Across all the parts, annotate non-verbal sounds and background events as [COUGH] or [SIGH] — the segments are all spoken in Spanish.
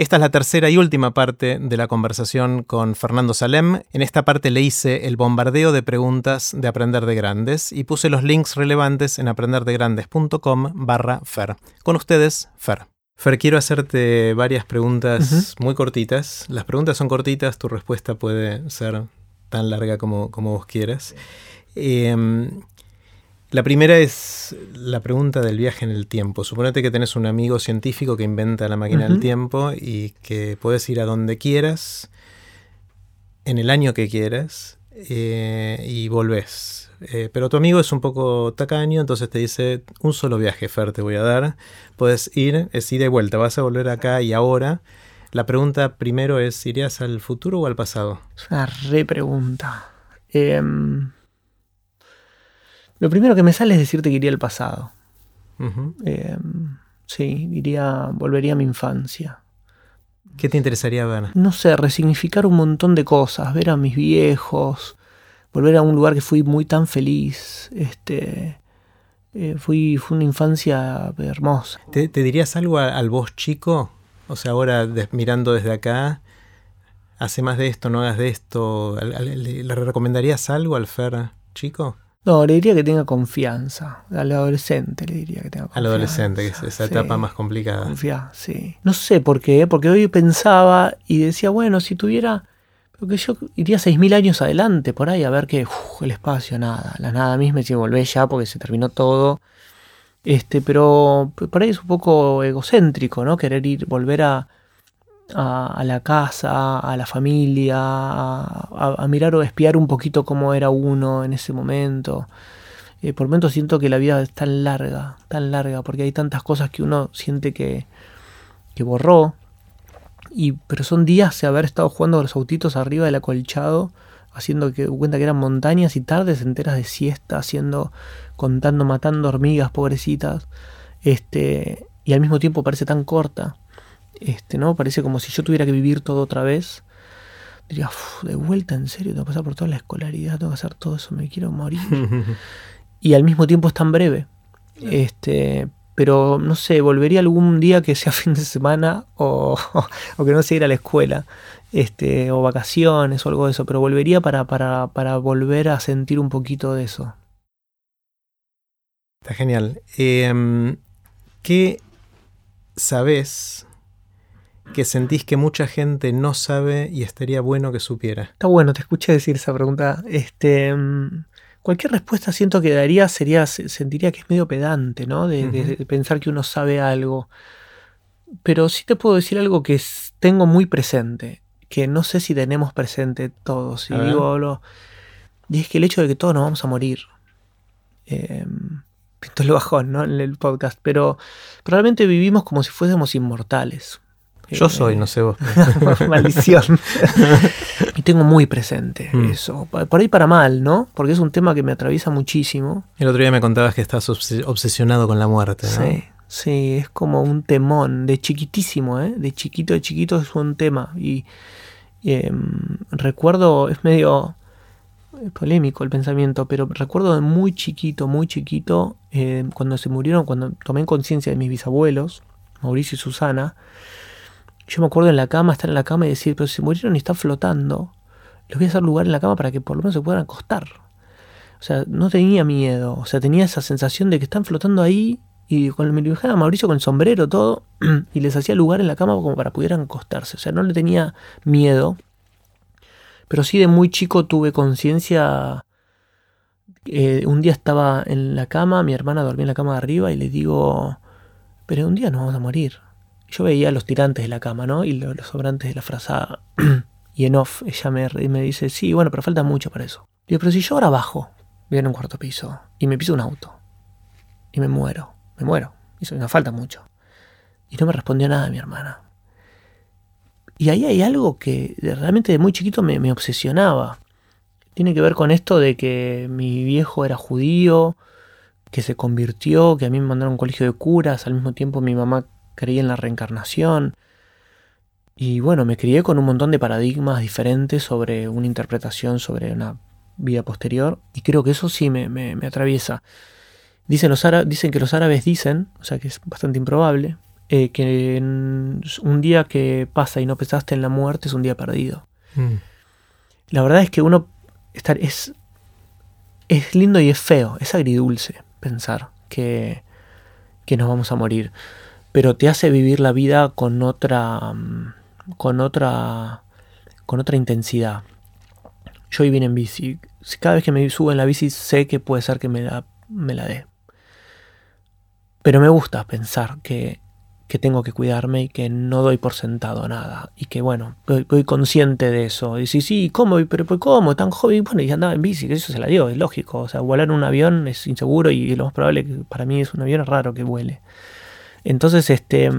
Esta es la tercera y última parte de la conversación con Fernando Salem. En esta parte le hice el bombardeo de preguntas de Aprender de Grandes y puse los links relevantes en aprenderdegrandes.com barra Fer. Con ustedes, Fer. Fer, quiero hacerte varias preguntas muy cortitas. Las preguntas son cortitas, tu respuesta puede ser tan larga como, como vos quieras. Em, la primera es la pregunta del viaje en el tiempo. Suponete que tenés un amigo científico que inventa la máquina del tiempo y que puedes ir a donde quieras, en el año que quieras, eh, y volvés. Eh, pero tu amigo es un poco tacaño, entonces te dice, un solo viaje, Fer, te voy a dar. Puedes ir, es ida y vuelta, vas a volver acá y ahora. La pregunta primero es, ¿irías al futuro o al pasado? Es una re pregunta. Em, lo primero que me sale es decirte que iría al pasado. Em, sí, iría, volvería a mi infancia. ¿Qué te interesaría ver? No sé, resignificar un montón de cosas, ver a mis viejos, volver a un lugar que fui muy tan feliz. Este, eh, fui, fue una infancia hermosa. ¿Te, dirías algo al vos chico? O sea, ahora mirando desde acá, hace más de esto, no hagas de esto. ¿Le recomendarías algo al Fer chico? No, le diría que tenga confianza. Al adolescente le diría que tenga confianza. Al adolescente, que es esa etapa más complicada. Confía, sí. No sé por qué, porque hoy pensaba y decía, bueno, si tuviera. Porque yo iría 6.000 años adelante por ahí a ver que el espacio, nada, la nada misma, si volvé ya porque se terminó todo. Este, pero por ahí es un poco egocéntrico, ¿no? Querer ir, volver a, a, la casa, a la familia, a, mirar o espiar un poquito cómo era uno en ese momento. Eh, por momentos siento que la vida es tan larga, tan larga, porque hay tantas cosas que uno siente que, que borró. Y, pero son días de haber estado jugando los autitos arriba del acolchado, haciendo que cuenta que eran montañas y tardes enteras de siesta, haciendo, contando, matando hormigas pobrecitas. Este, y al mismo tiempo parece tan corta. Este, ¿no? Parece como si yo tuviera que vivir todo otra vez. Diría, de vuelta, en serio, tengo que pasar por toda la escolaridad, tengo que hacer todo eso, me quiero morir. [LAUGHS] y al mismo tiempo es tan breve. Este, pero no sé, volvería algún día que sea [LAUGHS] fin de semana o, [LAUGHS] o que no sea ir a la escuela, este, o vacaciones o algo de eso, pero volvería para, para, para volver a sentir un poquito de eso. Está genial. Em, ¿Qué sabes que sentís que mucha gente no sabe y estaría bueno que supiera? Está bueno, te escuché decir esa pregunta. Este, mm, cualquier respuesta siento que daría sería, sentiría que es medio pedante, ¿no? De, pensar que uno sabe algo. Pero sí te puedo decir algo que tengo muy presente, que no sé si tenemos presente todos. Y digo, lo, y es que el hecho de que todos nos vamos a morir. Eh, [LAUGHS] esto lo bajón, ¿no? En el podcast. Pero probablemente vivimos como si fuésemos inmortales. Yo soy, no sé vos. [LAUGHS] Maldición. [LAUGHS] y tengo muy presente mm. eso. Por ahí para mal, ¿no? Porque es un tema que me atraviesa muchísimo. El otro día me contabas que estás obsesionado con la muerte, ¿no? Sí, sí, es como un temón. De chiquitísimo, ¿eh? De chiquito, de chiquito es un tema. Y em, recuerdo, es medio polémico el pensamiento, pero recuerdo de muy chiquito, muy chiquito, eh, cuando se murieron, cuando tomé conciencia de mis bisabuelos, Mauricio y Susana, yo me acuerdo en la cama, estar en la cama y decir, pero si murieron y están flotando, les voy a hacer lugar en la cama para que por lo menos se puedan acostar. O sea, no tenía miedo, o sea, tenía esa sensación de que están flotando ahí y con me dibujaba a Mauricio con el sombrero todo [CLEARS THROAT] y les hacía lugar en la cama como para pudieran acostarse. O sea, no le tenía miedo. Pero sí de muy chico tuve conciencia. Eh, un día estaba en la cama, mi hermana dormía en la cama de arriba y le digo, pero un día nos vamos a morir yo veía los tirantes de la cama, ¿no? Y los, sobrantes de la frazada. [CLEARS THROAT] y en off ella me, me dice, sí, bueno, pero falta mucho para eso. Digo, pero si yo ahora bajo, voy en un cuarto piso, y me piso un auto, y me muero, me muero, y me falta mucho. Y no me respondió nada mi hermana. Y ahí hay algo que realmente de muy chiquito me, me obsesionaba. Tiene que ver con esto de que mi viejo era judío, que se convirtió, que a mí me mandaron a un colegio de curas, al mismo tiempo mi mamá creí en la reencarnación. Y bueno, me crié con un montón de paradigmas diferentes sobre una interpretación sobre una vida posterior. Y creo que eso sí me, me, atraviesa. Dicen, los dicen que los árabes dicen, o sea que es bastante improbable, eh, que un día que pasa y no pensaste en la muerte es un día perdido. Mm. La verdad es que uno estar, es, es lindo y es feo, es agridulce pensar que, que nos vamos a morir, pero te hace vivir la vida con otra, mm, con otra, con otra intensidad. Yo hoy vine en bici. Cada vez que me subo en la bici sé que puede ser que me la, me la dé. Pero me gusta pensar que que tengo que cuidarme y que no doy por sentado nada. Y que bueno, voy, consciente de eso. Y sí, sí, ¿cómo? Pero ¿cómo? Tan joven. Bueno, y andaba en bici, eso se la dio, es lógico. O sea, volar en un avión es inseguro y lo más probable que para mí es un avión raro que vuele. Entonces, este,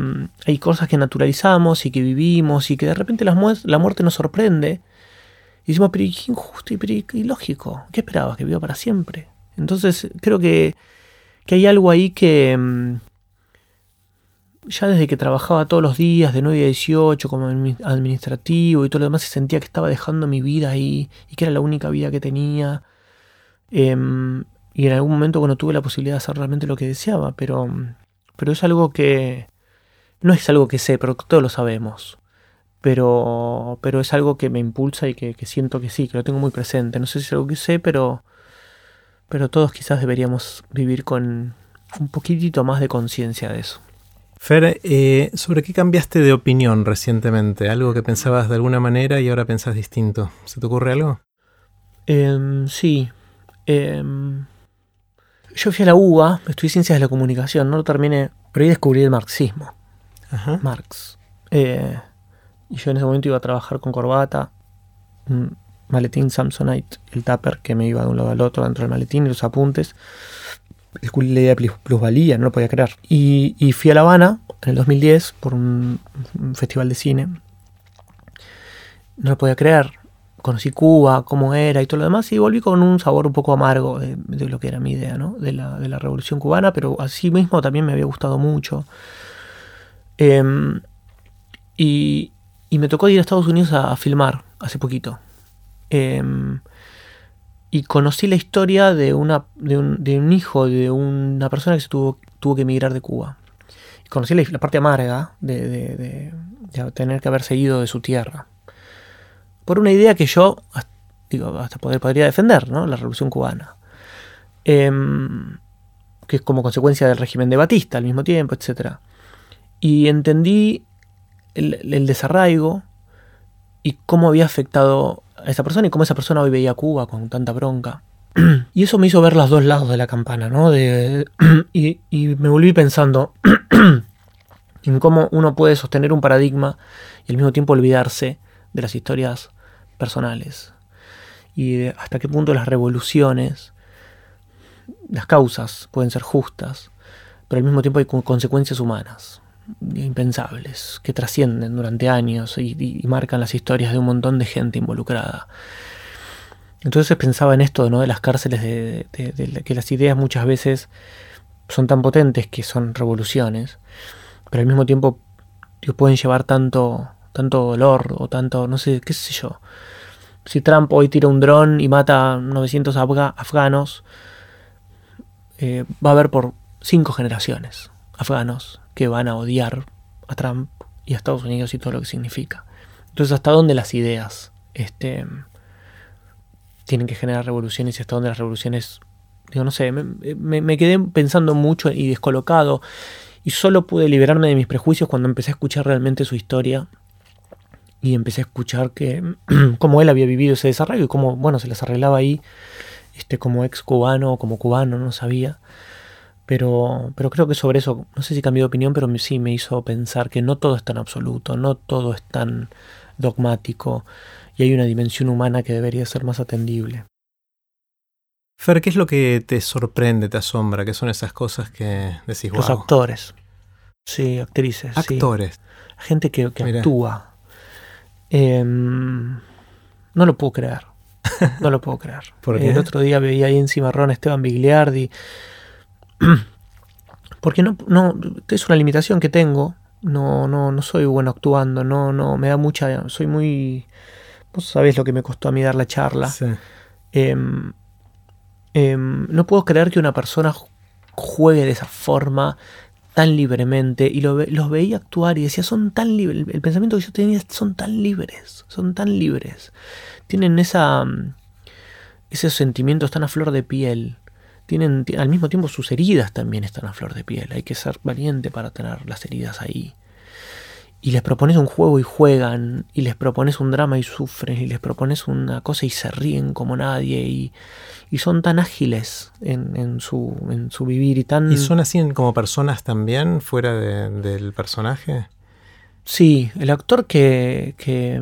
hay cosas que naturalizamos y que vivimos y que de repente la, muerte nos sorprende. Y decimos, pero qué injusto y, pero ilógico. ¿Qué esperabas? ¿Que viva para siempre? Entonces, creo que, que hay algo ahí que, mm, ya desde que trabajaba todos los días de 9 a 18 como administrativo y todo lo demás, se sentía que estaba dejando mi vida ahí y que era la única vida que tenía. Em, y en algún momento, bueno, tuve la posibilidad de hacer realmente lo que deseaba, pero, pero es algo que... No es algo que sé, pero todos lo sabemos. Pero, pero es algo que me impulsa y que, que siento que sí, que lo tengo muy presente. No sé si es algo que sé, pero, pero todos quizás deberíamos vivir con un poquitito más de conciencia de eso. Fer, eh, ¿sobre qué cambiaste de opinión recientemente? ¿Algo que pensabas de alguna manera y ahora pensás distinto? ¿Se te ocurre algo? Em, sí. Em, yo fui a la UBA, estudié Ciencias de la Comunicación, no lo terminé, pero ahí descubrí el marxismo. Marx. Eh, y yo en ese momento iba a trabajar con corbata, un maletín Samsonite, el tupper que me iba de un lado al otro dentro del maletín y los apuntes descubrí la idea de plusvalía, no lo podía creer. Y, fui a La Habana en el 2010 por un, festival de cine. No lo podía creer. Conocí Cuba, cómo era y todo lo demás, y volví con un sabor un poco amargo de, lo que era mi idea, ¿no? De la, revolución cubana, pero así mismo también me había gustado mucho. Em, y, me tocó ir a Estados Unidos a, filmar hace poquito. Em, y conocí la historia de, un, hijo de una persona que se tuvo que emigrar de Cuba. Y conocí la, parte amarga de, tener que haber seguido de su tierra. Por una idea que yo, digo, hasta poder, podría defender, ¿no? La revolución cubana. Em, que es como consecuencia del régimen de Batista al mismo tiempo, etc. Y entendí el, desarraigo y cómo había afectado a esa persona y cómo esa persona hoy veía a Cuba con tanta bronca. [CLEARS THROAT] Y eso me hizo ver los dos lados de la campana, ¿no? [CLEARS THROAT] Y, me volví pensando [CLEARS THROAT] en cómo uno puede sostener un paradigma y al mismo tiempo olvidarse de las historias personales. Y hasta qué punto las revoluciones, las causas pueden ser justas, pero al mismo tiempo hay consecuencias humanas impensables, que trascienden durante años y, marcan las historias de un montón de gente involucrada. Entonces pensaba en esto ¿no? de las cárceles, de, que las ideas muchas veces son tan potentes que son revoluciones, pero al mismo tiempo pueden llevar tanto, tanto dolor o tanto, no sé, qué sé yo. Si Trump hoy tira un dron y mata 900 afganos, eh, va a haber por cinco generaciones afganos que van a odiar a Trump y a Estados Unidos y todo lo que significa. Entonces, ¿hasta dónde las ideas este, tienen que generar revoluciones y hasta dónde las revoluciones... Digo, no sé, me, quedé pensando mucho y descolocado y solo pude liberarme de mis prejuicios cuando empecé a escuchar realmente su historia y empecé a escuchar que [CLEARS THROAT] cómo él había vivido ese desarrollo y cómo, bueno, se les arreglaba ahí este, como ex cubano o como cubano, no sabía. Pero, pero creo que sobre eso, no sé si cambió de opinión, pero sí me hizo pensar que no todo es tan absoluto, no todo es tan dogmático y hay una dimensión humana que debería ser más atendible. Fer, ¿qué es lo que te sorprende, te asombra? ¿Qué son esas cosas que decís, Los actores. Sí, actrices. Actores. Gente que, actúa. Em, no lo puedo creer. No lo puedo creer. [LAUGHS] El otro día veía ahí en Cimarrón Esteban Bigliardi [CLEARS THROAT] porque no, no, es una limitación que tengo. No, no, no soy bueno actuando, no, no, me da mucha, soy muy, vos sabés lo que me costó a mí dar la charla. Em, em, no puedo creer que una persona juegue de esa forma tan libremente y lo, los veía actuar y decía, son tan libres, el pensamiento que yo tenía son tan libres, son tan libres. Tienen esa, mm, esos sentimientos tan a flor de piel. Tienen al mismo tiempo sus heridas también están a flor de piel. Hay que ser valiente para tener las heridas ahí. Y les propones un juego y juegan, y les propones un drama y sufren, y les propones una cosa y se ríen como nadie, y, y son tan ágiles en, su, en su vivir y tan... ¿Y son así como personas también, fuera del personaje? Sí, el actor que, que,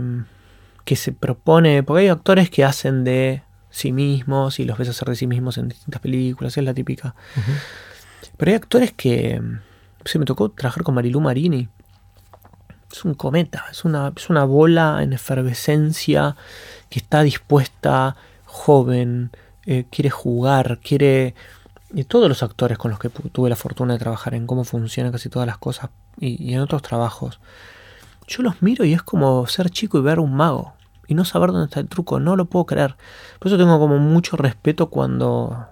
que, se propone, porque hay actores que hacen de sí mismos y los ves hacer de sí mismos en distintas películas, es la típica. Pero hay actores que... Se me tocó trabajar con Marilu Marini. Es un cometa, es una, es una bola en efervescencia que está dispuesta, joven, eh, quiere jugar, quiere... Y todos los actores con los que tuve la fortuna de trabajar en cómo funcionan casi todas las cosas y, en otros trabajos, yo los miro y es como ser chico y ver un mago y no saber dónde está el truco, no lo puedo creer. Por eso tengo como mucho respeto cuando...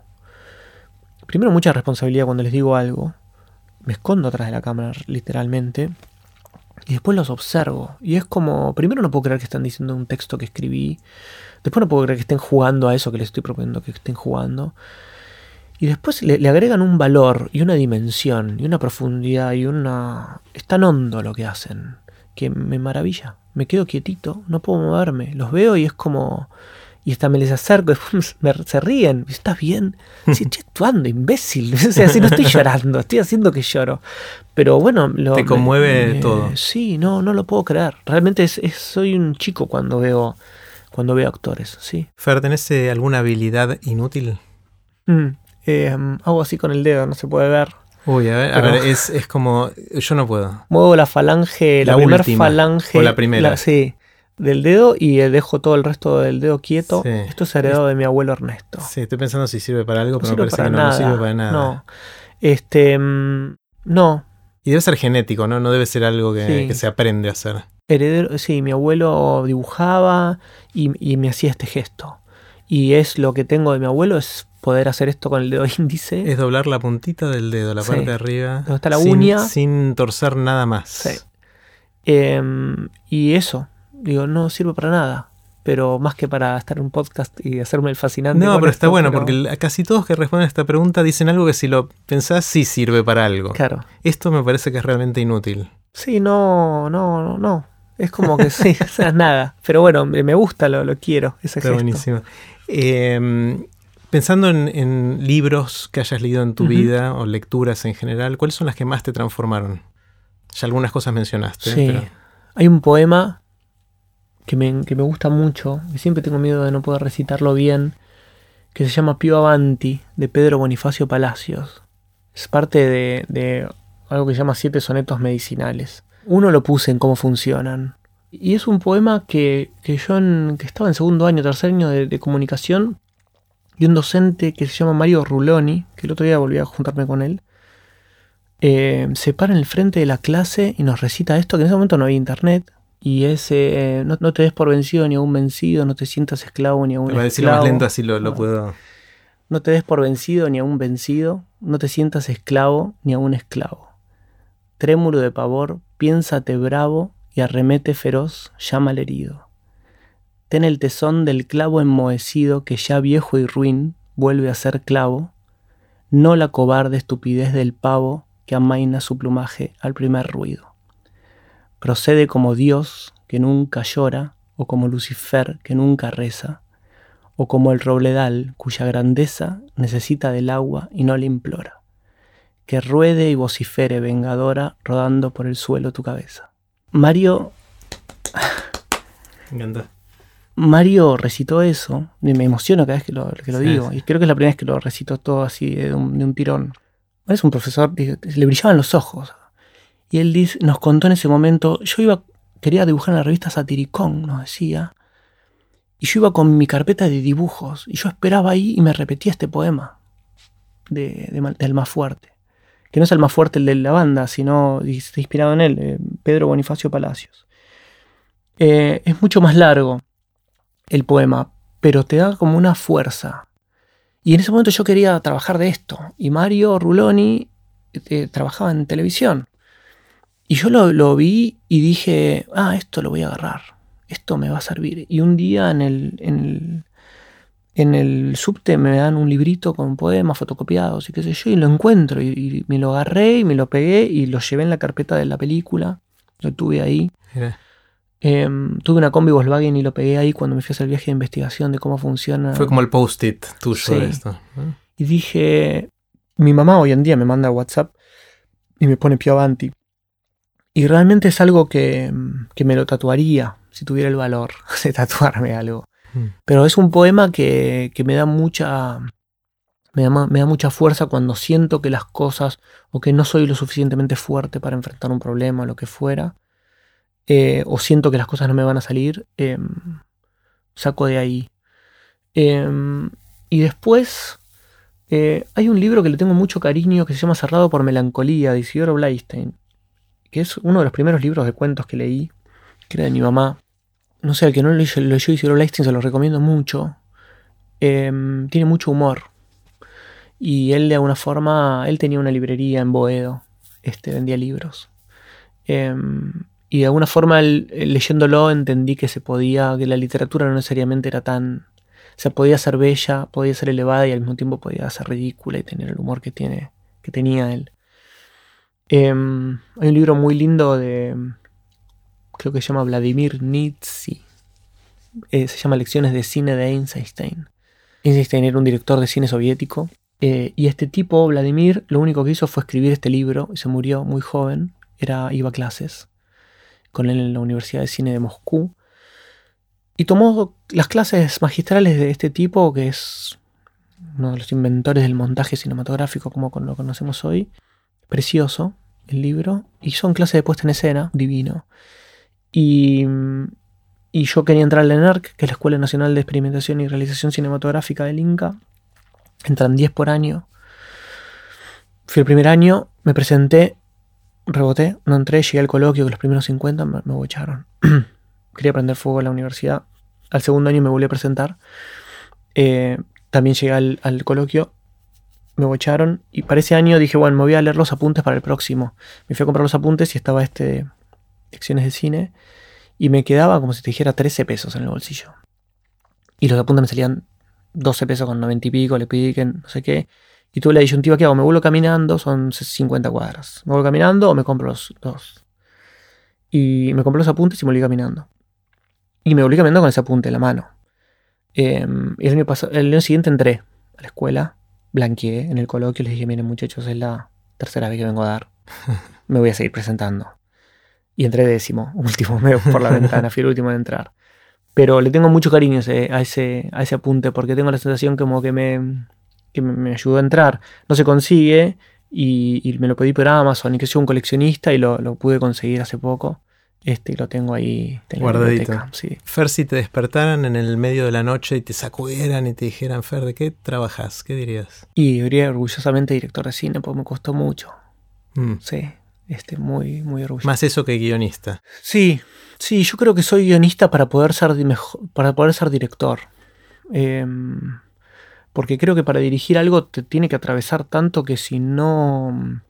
Primero mucha responsabilidad cuando les digo algo, me escondo atrás de la cámara literalmente y después los observo. Y es como, primero no puedo creer que están diciendo un texto que escribí. Después no puedo creer que estén jugando a eso que les estoy proponiendo que estén jugando. Y después le, agregan un valor y una dimensión y una profundidad y una... Es tan hondo lo que hacen que me maravilla. Me quedo quietito, no puedo moverme. Los veo y es como y hasta me les acerco, [LAUGHS] me, se ríen, ¿estás bien? Sí, [LAUGHS] estoy actuando, imbécil. [LAUGHS] O sea, si no estoy llorando, estoy haciendo que lloro. Pero bueno, lo, te conmueve todo. Sí, no, no lo puedo creer. Realmente es, soy un chico cuando veo, cuando veo actores, sí. Fer, ¿tenés eh, alguna habilidad inútil? Mm, em, hago así con el dedo, no se puede ver. Uy, a ver, a ver es, es, como. Yo no puedo. Muevo la falange, la, primera falange. O la primera. sí del dedo y dejo todo el resto del dedo quieto. Esto es heredado de mi abuelo Ernesto. Sí, estoy pensando si sirve para algo, pero me parece que no, sirve para nada. No. Este. Mm, no. Y debe ser genético, ¿no? No debe ser algo que, se aprende a hacer. Heredero, sí, mi abuelo dibujaba y, me hacía este gesto. Y es lo que tengo de mi abuelo, es poder hacer esto con el dedo [LAUGHS] índice. Es doblar la puntita del dedo, la parte de arriba. Donde está la uña. Sin torcer nada más. Sí. Em, y eso, digo, no sirve para nada. Pero más que para estar en un podcast y hacerme el fascinante. No, pero está bueno, porque casi todos que responden a esta pregunta dicen algo que si lo pensás sí sirve para algo. Claro. Esto me parece que es realmente inútil. Sí, no, no, no. Es como que sí, [LAUGHS] o sea, nada. Pero bueno, me gusta, lo, lo quiero. Ese está buenísimo. Em, pensando en, libros que hayas leído en tu vida o lecturas en general, ¿cuáles son las que más te transformaron? Ya algunas cosas mencionaste. Sí. Hay un poema que me, gusta mucho, que siempre tengo miedo de no poder recitarlo bien, que se llama Pío Avanti, de Pedro Bonifacio Palacios. Es parte de, algo que se llama Siete Sonetos Medicinales. Uno lo puse en cómo funcionan. Y es un poema que, que yo que estaba en segundo año, tercer año de, comunicación, y un docente que se llama Mario Ruloni, que el otro día volví a juntarme con él, eh, se para en el frente de la clase y nos recita esto, que en ese momento no había internet, y ese, no, te des por vencido ni a un vencido, no te sientas esclavo ni a un esclavo. decirlo más lento así lo, puedo. No te des por vencido ni a un vencido, no te sientas esclavo ni a un esclavo. Trémulo de pavor, piénsate bravo y arremete feroz, llama al herido. Ten el tesón del clavo enmohecido que ya viejo y ruin vuelve a ser clavo, no la cobarde estupidez del pavo que amaina su plumaje al primer ruido procede como Dios que nunca llora, o como Lucifer que nunca reza, o como el robledal cuya grandeza necesita del agua y no le implora, que ruede y vocifere vengadora rodando por el suelo tu cabeza. Mario... Me encanta. Mario recitó eso, y me emociono cada vez que lo, digo, y creo que es la primera vez que lo recitó todo así de un, de un tirón. Es un profesor, le brillaban los ojos. Y él nos contó en ese momento, yo iba, quería dibujar en la revista Satiricón, nos decía, y yo iba con mi carpeta de dibujos, y yo esperaba ahí y me repetía este poema de, del más fuerte, que no es el más fuerte el de la banda, sino inspirado en él, eh, Pedro Bonifacio Palacios. Eh, es mucho más largo el poema, pero te da como una fuerza. Y en ese momento yo quería trabajar de esto, y Mario Ruloni eh, trabajaba en televisión. Y yo lo, lo, vi y dije, ah, esto lo voy a agarrar, esto me va a servir. Y un día en el, en el, en el subte me dan un librito con poemas fotocopiados y qué sé yo, y lo encuentro. Y, me lo agarré y me lo pegué y lo llevé en la carpeta de la película. Lo tuve ahí. Em, tuve una combi Volkswagen y lo pegué ahí cuando me fui a hacer el viaje de investigación de cómo funciona. Fue como el post-it tuyo de esto. Y dije, mi mamá hoy en día me manda WhatsApp y me pone Pio Avanti. Y realmente es algo que, que, me lo tatuaría si tuviera el valor [LAUGHS] de tatuarme algo. Mm. Pero es un poema que, que me da mucha. Me da, me da, mucha fuerza cuando siento que las cosas o que no soy lo suficientemente fuerte para enfrentar un problema o lo que fuera, eh, o siento que las cosas no me van a salir, em, saco de ahí. Em, y después eh, hay un libro que le tengo mucho cariño que se llama Cerrado por Melancolía, de Isidoro Bleistein, que es uno de los primeros libros de cuentos que leí, que era de mi mamá. No sé, el que no lo leyó, Isidoro Bleistein se lo recomiendo mucho. Em, tiene mucho humor. Y él de alguna forma, él tenía una librería en Boedo, este, vendía libros. Em, y de alguna forma leyéndolo entendí que se podía, que la literatura no necesariamente era tan o sea, podía ser bella, podía ser elevada y al mismo tiempo podía ser ridícula y tener el humor que, tiene, que tenía él. Em, hay un libro muy lindo de, creo que se llama Vladimir Nietzsche. Se llama Lecciones de Cine de Einstein. Einstein era un director de cine soviético. Eh, y este tipo, Vladimir, lo único que hizo fue escribir este libro y se murió muy joven. Era, iba a clases con él en la Universidad de Cine de Moscú. Y tomó las clases magistrales de este tipo, que es uno de los inventores del montaje cinematográfico como lo conocemos hoy. Precioso el libro. Y son clases de puesta en escena, divino. Y, y yo quería entrar al ENARC, que es la Escuela Nacional de Experimentación y Realización Cinematográfica del Inca. Entran 10 por año. Fui el primer año, me presenté, reboté, no entré, llegué al coloquio que los primeros 50 me, me bocharon. [CLEARS THROAT] quería aprender fuego en la universidad. Al segundo año me volví a presentar. Eh, también llegué al, coloquio. Me bocharon. Y para ese año dije, bueno, me voy a leer los apuntes para el próximo. Me fui a comprar los apuntes y estaba este lecciones de cine. Y me quedaba como si te dijera 13 pesos en el bolsillo. Y los apuntes me salían 12 pesos con 90 y pico, le pedí que no sé qué. Y tuve la disyuntiva que hago, me vuelvo caminando, son 50 cuadras. Me vuelvo caminando o me compro los dos. Y me compré los apuntes y me volví caminando. Y me volví caminando con ese apunte en la mano. Em, y el año, el año siguiente entré a la escuela, blanqueé en el coloquio y les dije, miren muchachos, es la tercera vez que vengo a dar. [LAUGHS] Me voy a seguir presentando. Y entré décimo, [LAUGHS] último, me por la ventana, fui el último en entrar. Pero le tengo mucho cariño a, ese, a ese apunte porque tengo la sensación como que me, que me ayudó a entrar. No se consigue y, me lo pedí por Amazon y que soy un coleccionista y lo, lo pude conseguir hace poco. Este, lo tengo ahí guardadito. Fer, si te despertaran en el medio de la noche y te sacudieran y te dijeran, Fer, ¿de qué trabajas? ¿Qué dirías? Y diría orgullosamente director de cine, porque me costó mucho. Mm. Sí, este, muy, muy orgulloso. Más eso que guionista. Sí, sí, yo creo que soy guionista para poder ser, para poder ser director. Em, porque creo que para dirigir algo te tiene que atravesar tanto que si no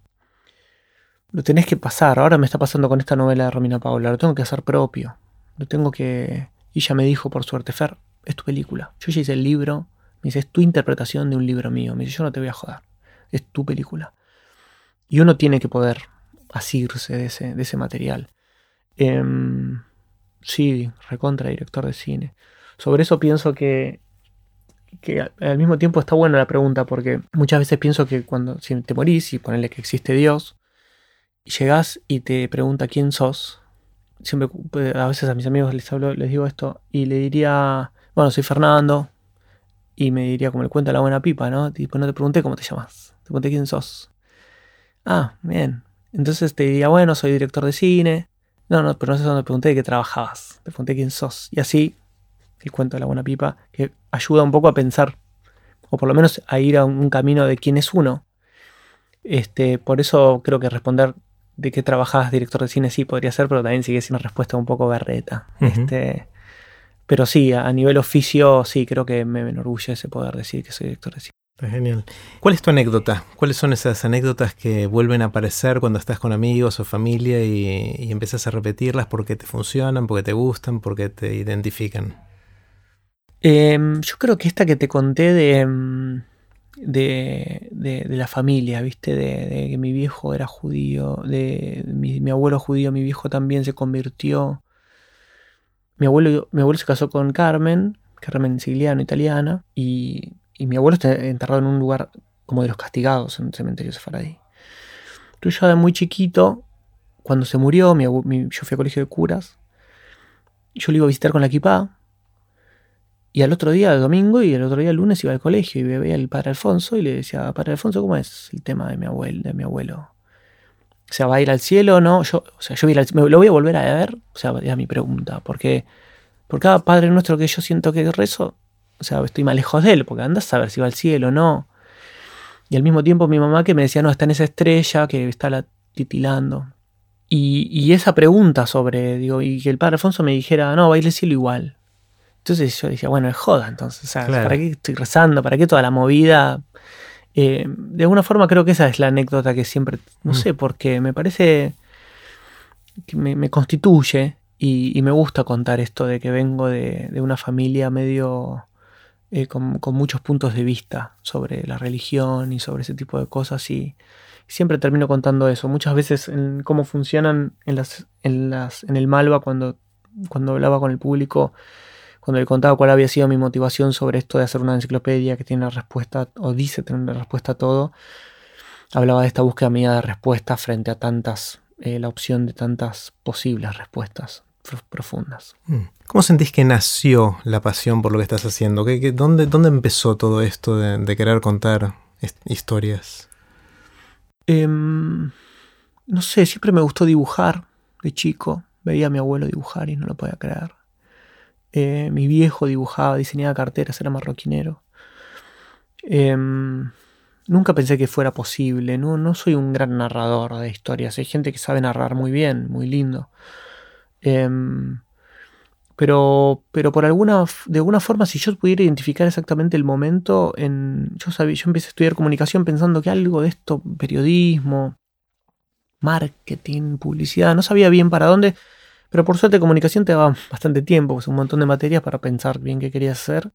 lo tenés que pasar. Ahora me está pasando con esta novela de Romina Paula. Lo tengo que hacer propio. Lo tengo que. Y ella me dijo, por suerte, Fer, es tu película. Yo ya hice el libro. Me dice, es tu interpretación de un libro mío. Me dice, yo no te voy a joder. Es tu película. Y uno tiene que poder asirse de ese, de ese material. Em, sí, recontra director de cine. Sobre eso pienso que, que al mismo tiempo está buena la pregunta, porque muchas veces pienso que cuando si te morís y ponerle que existe Dios, y llegás y te pregunta quién sos, siempre pues, a veces a mis amigos les hablo, les digo esto, y le diría, bueno, soy Fernando, y me diría como el cuento de la buena pipa, ¿no? Tipo, no te pregunté cómo te llamas, te pregunté quién sos. Ah, bien. Entonces te diría, bueno, soy director de cine. No, no, pero no sé dónde pregunté de qué trabajabas. Te pregunté quién sos. Y así, el cuento de la buena pipa, que ayuda un poco a pensar, o por lo menos a ir a un camino de quién es uno. Este, por eso creo que responder de qué trabajabas director de cine, sí, podría ser, pero también sigue siendo una respuesta un poco berreta. este, pero sí, a, nivel oficio, sí, creo que me enorgullece poder decir que soy director de cine. Está genial. ¿Cuál es tu anécdota? ¿Cuáles son esas anécdotas que vuelven a aparecer cuando estás con amigos o familia y, y empiezas a repetirlas porque te funcionan, porque te gustan, porque te identifican? Em, yo creo que esta que te conté de, em, de, de, la familia, ¿viste? De, que mi viejo era judío, de mi, abuelo judío, mi viejo también se convirtió. Mi abuelo, mi abuelo se casó con Carmen, Carmen Sigliano, italiana, y, y mi abuelo está enterrado en un lugar como de los castigados, en un cementerio sefaradí. Tú ya de muy chiquito, cuando se murió, mi, yo fui a colegio de curas, yo le iba a visitar con la equipa y al otro día, el domingo, y el otro día, el lunes, iba al colegio y veía al padre Alfonso y le decía, padre Alfonso, ¿cómo es el tema de mi abuelo? De mi abuelo? O sea, ¿va a ir al cielo o no? Yo, o sea, yo al, lo voy a volver a ver. O sea, era mi pregunta. Porque por cada padre nuestro que yo siento que rezo, o sea, estoy más lejos de él, porque andas a saber si va al cielo o no. Y al mismo tiempo mi mamá que me decía, no, está en esa estrella que está la titilando. Y, y esa pregunta sobre, digo, y que el padre Alfonso me dijera, no, va a ir al cielo igual. Entonces yo decía, bueno, es joda, entonces, o sea, claro. ¿para qué estoy rezando? ¿Para qué toda la movida? Eh, de alguna forma creo que esa es la anécdota que siempre, no mm. sé, porque me parece que me, me constituye y, y, me gusta contar esto de que vengo de, de una familia medio eh, con, con, muchos puntos de vista sobre la religión y sobre ese tipo de cosas y, siempre termino contando eso. Muchas veces en cómo funcionan en, las, en, las, en el Malva cuando, cuando hablaba con el público cuando le contaba cuál había sido mi motivación sobre esto de hacer una enciclopedia que tiene la respuesta, o dice tener la respuesta a todo, hablaba de esta búsqueda mía de respuesta frente a tantas, eh, la opción de tantas posibles respuestas profundas. Mm. ¿Cómo sentís que nació la pasión por lo que estás haciendo? ¿Qué, qué, dónde, dónde, empezó todo esto de, de querer contar historias? Eh, no sé, siempre me gustó dibujar de chico. Veía a mi abuelo dibujar y no lo podía creer. Eh, mi viejo dibujaba, diseñaba carteras, era marroquinero. Eh, nunca pensé que fuera posible, ¿no? no soy un gran narrador de historias, hay gente que sabe narrar muy bien, muy lindo. Eh, pero, pero por alguna, de alguna forma, si yo pudiera identificar exactamente el momento, en, yo, sabía, yo empecé a estudiar comunicación pensando que algo de esto, periodismo, marketing, publicidad, no sabía bien para dónde, pero por suerte comunicación te daba bastante tiempo, pues un montón de materias para pensar bien qué querías hacer.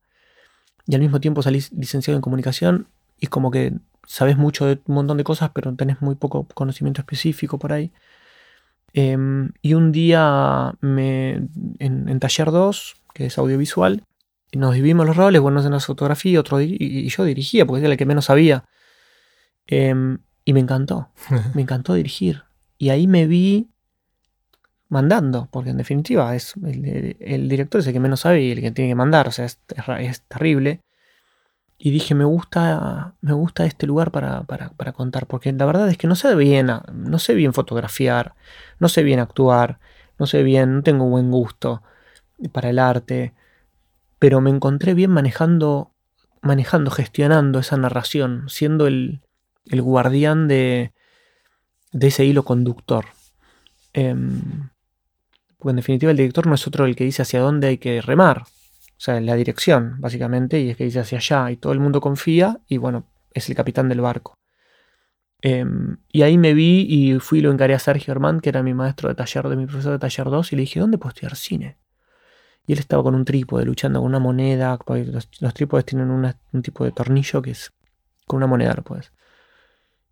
Y al mismo tiempo salís licenciado en comunicación y como que sabes mucho de un montón de cosas, pero tenés muy poco conocimiento específico por ahí. Eh, y un día me, en, en, taller 2, que es audiovisual, nos dividimos los roles, bueno, en la fotografía otro y, y, yo dirigía, porque era el que menos sabía. Eh, y me encantó, [LAUGHS] me encantó dirigir. Y ahí me vi mandando, porque en definitiva es el, director es el que menos sabe y el que tiene que mandar, o sea, es, es, terrible. Y dije, me gusta, me gusta este lugar para, para, para, contar, porque la verdad es que no sé bien, no sé bien fotografiar, no sé bien actuar, no sé bien, no tengo buen gusto para el arte, pero me encontré bien manejando, manejando, gestionando esa narración, siendo el, el guardián de, de ese hilo conductor. Eh, porque en definitiva el director no es otro el que dice hacia dónde hay que remar. O sea, la dirección, básicamente, y es que dice hacia allá y todo el mundo confía y bueno, es el capitán del barco. Eh, y ahí me vi y fui y lo encaré a Sergio Herman, que era mi maestro de taller, de mi profesor de taller 2, y le dije, ¿dónde puedo estudiar cine? Y él estaba con un trípode, luchando con una moneda. Los, trípodes tienen un tipo de tornillo que es con una moneda, lo puedes.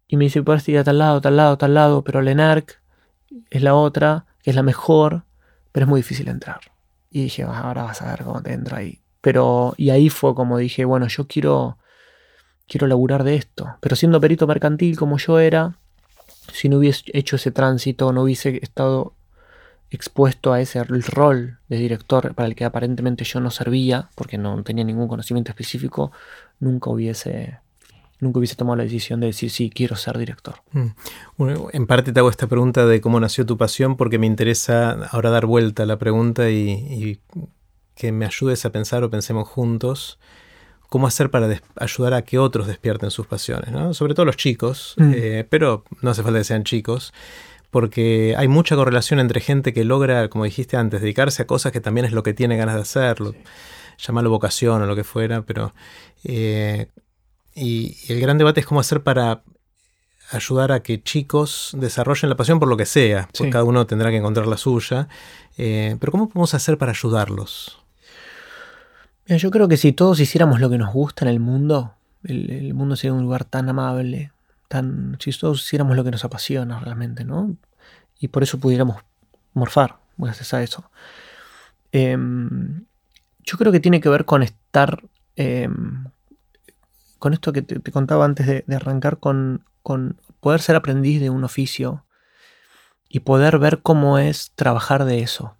Y me dice, puedes ir a tal lado, tal lado, tal lado, pero Lenark es la otra, que es la mejor, pero es muy difícil entrar. Y dije, ah, ahora vas a ver cómo te entra ahí. Pero, y ahí fue como dije, bueno, yo quiero, quiero laburar de esto. Pero siendo perito mercantil como yo era, si no hubiese hecho ese tránsito, no hubiese estado expuesto a ese rol de director para el que aparentemente yo no servía, porque no tenía ningún conocimiento específico, nunca hubiese nunca hubiese tomado la decisión de decir, sí, quiero ser director. Mm. Bueno, en parte te hago esta pregunta de cómo nació tu pasión porque me interesa ahora dar vuelta a la pregunta y, y que me ayudes a pensar o pensemos juntos cómo hacer para ayudar a que otros despierten sus pasiones, ¿no? sobre todo los chicos, mm. eh, pero no hace falta que sean chicos porque hay mucha correlación entre gente que logra, como dijiste antes, dedicarse a cosas que también es lo que tiene ganas de hacerlo, sí. llamarlo vocación o lo que fuera, pero eh, y, el gran debate es cómo hacer para ayudar a que chicos desarrollen la pasión por lo que sea, porque cada uno tendrá que encontrar la suya, eh, pero ¿cómo podemos hacer para ayudarlos? Yo creo que si todos hiciéramos lo que nos gusta en el mundo, el, mundo sería un lugar tan amable, tan, si todos hiciéramos lo que nos apasiona realmente, ¿no? Y por eso pudiéramos morfar gracias a eso. Em, yo creo que tiene que ver con estar, em, con esto que te, contaba antes de, arrancar, con, poder ser aprendiz de un oficio y poder ver cómo es trabajar de eso.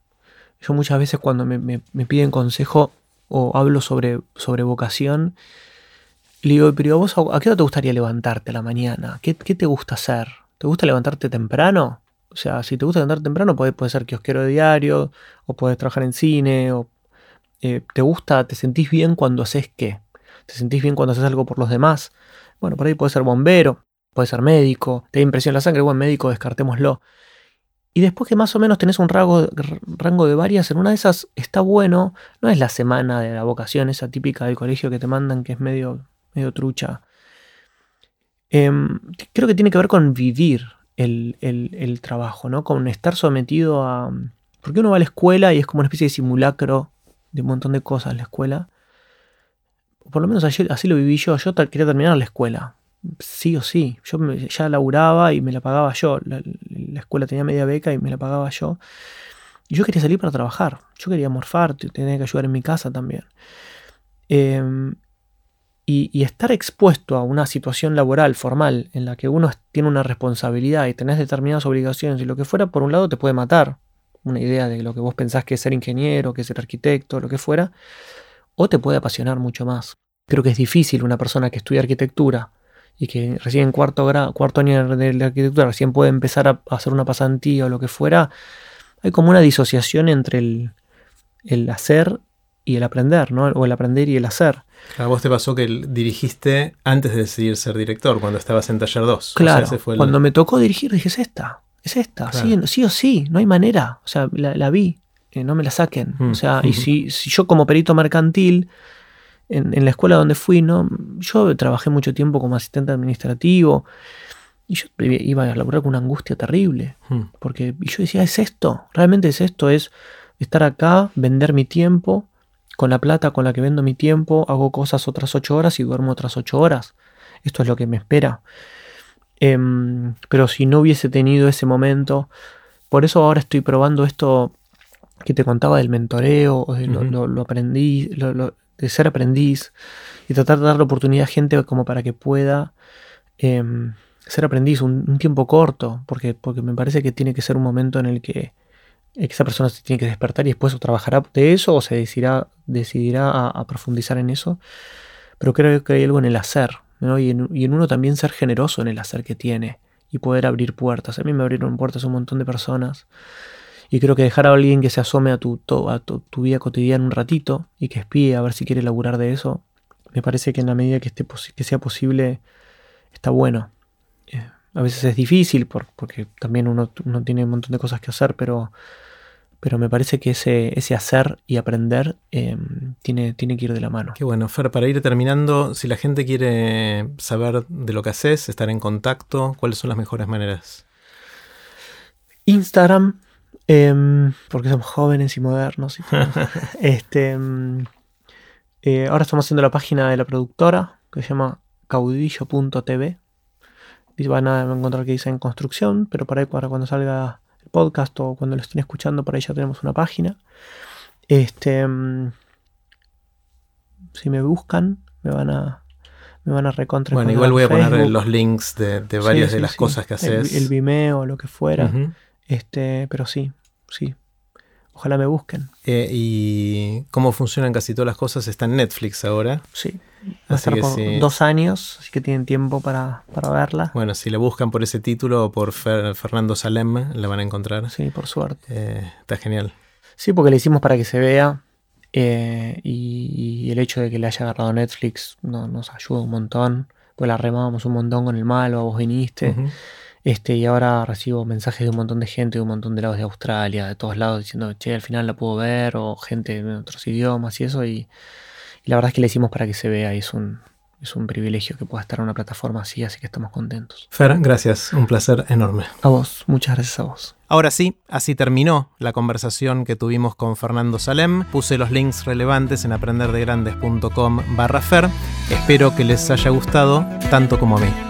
Yo muchas veces cuando me, piden consejo o hablo sobre, sobre vocación, le digo, pero vos a qué hora te gustaría levantarte la mañana? ¿Qué, ¿Qué, te gusta hacer? ¿Te gusta levantarte temprano? O sea, si te gusta levantarte temprano, puede, puede ser kiosquero de diario, o puedes trabajar en cine, o eh, te gusta, te sentís bien cuando haces qué. Te sentís bien cuando haces algo por los demás. Bueno, por ahí puede ser bombero, puede ser médico, te da impresión la sangre, buen médico, descartémoslo. Y después que más o menos tenés un rango, de varias, en una de esas está bueno, no es la semana de la vocación, esa típica del colegio que te mandan que es medio, medio trucha. Em, creo que tiene que ver con vivir el, el, trabajo, ¿no? Con estar sometido a... Porque uno va a la escuela y es como una especie de simulacro de un montón de cosas la escuela. Por lo menos así lo viví yo. Yo quería terminar la escuela. Sí o sí. Yo ya laburaba y me la pagaba yo. La, escuela tenía media beca y me la pagaba yo. Y yo quería salir para trabajar. Yo quería morfar, tenía que ayudar en mi casa también. Em, y, estar expuesto a una situación laboral formal en la que uno tiene una responsabilidad y tenés determinadas obligaciones y lo que fuera, por un lado te puede matar una idea de lo que vos pensás que es ser ingeniero, que es ser arquitecto, lo que fuera, o te puede apasionar mucho más. Creo que es difícil una persona que estudia arquitectura y que recién en cuarto, grado, cuarto año de arquitectura recién puede empezar a hacer una pasantía o lo que fuera, hay como una disociación entre el, el hacer y el aprender, ¿no? O el aprender y el hacer. A vos te pasó que dirigiste antes de decidir ser director, cuando estabas en taller 2. Claro, cuando me tocó dirigir dije, es esta. Es esta, sí, o sí, no hay manera. O sea, la, vi, eh, no me la saquen. o mm. sea, y si, yo como perito mercantil, en, la escuela donde fui, ¿no? Yo trabajé mucho tiempo como asistente administrativo y yo iba a laburar con una angustia terrible. Mm. Porque y yo decía, es esto, realmente es esto, es estar acá, vender mi tiempo, con la plata con la que vendo mi tiempo, hago cosas otras ocho horas y duermo otras ocho horas. Esto es lo que me espera. Em, pero si no hubiese tenido ese momento, por eso ahora estoy probando esto que te contaba del mentoreo, de lo, aprendí, de ser aprendiz y tratar de dar la oportunidad a gente como para que pueda em, ser aprendiz un, tiempo corto, porque, porque me parece que tiene que ser un momento en el que esa persona se tiene que despertar y después o trabajará de eso o se decidirá, decidirá a profundizar en eso. Pero creo que hay algo en el hacer, y, en, uno también ser generoso en el hacer que tiene y poder abrir puertas. A mí me abrieron puertas un montón de personas. Y creo que dejar a alguien que se asome a tu, a tu, vida cotidiana un ratito y que espíe a ver si quiere laburar de eso, me parece que en la medida que, esté que sea posible, está bueno. Eh, a veces es difícil porque también uno, uno tiene un montón de cosas que hacer, pero pero me parece que ese, ese hacer y aprender em, tiene, tiene que ir de la mano. Qué bueno, Fer, para ir terminando, si la gente quiere saber de lo que haces, estar en contacto, ¿cuáles son las mejores maneras? Instagram, em, porque somos jóvenes y modernos. [LAUGHS] este, em, eh, ahora estamos haciendo la página de la productora, que se llama caudillo.tv. Y van a encontrar que dice en construcción, pero para, para cuando salga podcast o cuando lo estén escuchando, por ahí ya tenemos una página. Este, mm, si me buscan, me van a, me van a recontra. Bueno, igual voy a poner los links de, varias de las cosas que haces. El, Vimeo o lo que fuera. Este, pero sí, sí. Ojalá me busquen. Eh, ¿Y cómo funcionan casi todas las cosas? Está en Netflix ahora. Sí. Así que Dos años, así que tienen tiempo para, verla. Bueno, si le buscan por ese título o por Fernando Salem, la van a encontrar. Sí, por suerte. Eh, está genial. Sí, porque le hicimos para que se vea. Eh, y, el hecho de que le haya agarrado Netflix nos ayuda un montón. Pues la remábamos un montón con el malo, vos viniste. Este, y ahora recibo mensajes de un montón de gente de un montón de lados de Australia, de todos lados, diciendo, che, al final la puedo ver, o gente de otros idiomas y eso. Y, la verdad es que le hicimos para que se vea y es un, es un privilegio que pueda estar en una plataforma así, así que estamos contentos. Fer, gracias, un placer enorme. A vos, muchas gracias a vos. Ahora sí, así terminó la conversación que tuvimos con Fernando Salem. Puse los links relevantes en aprenderdegrandes.com barra Fer. Espero que les haya gustado tanto como a mí.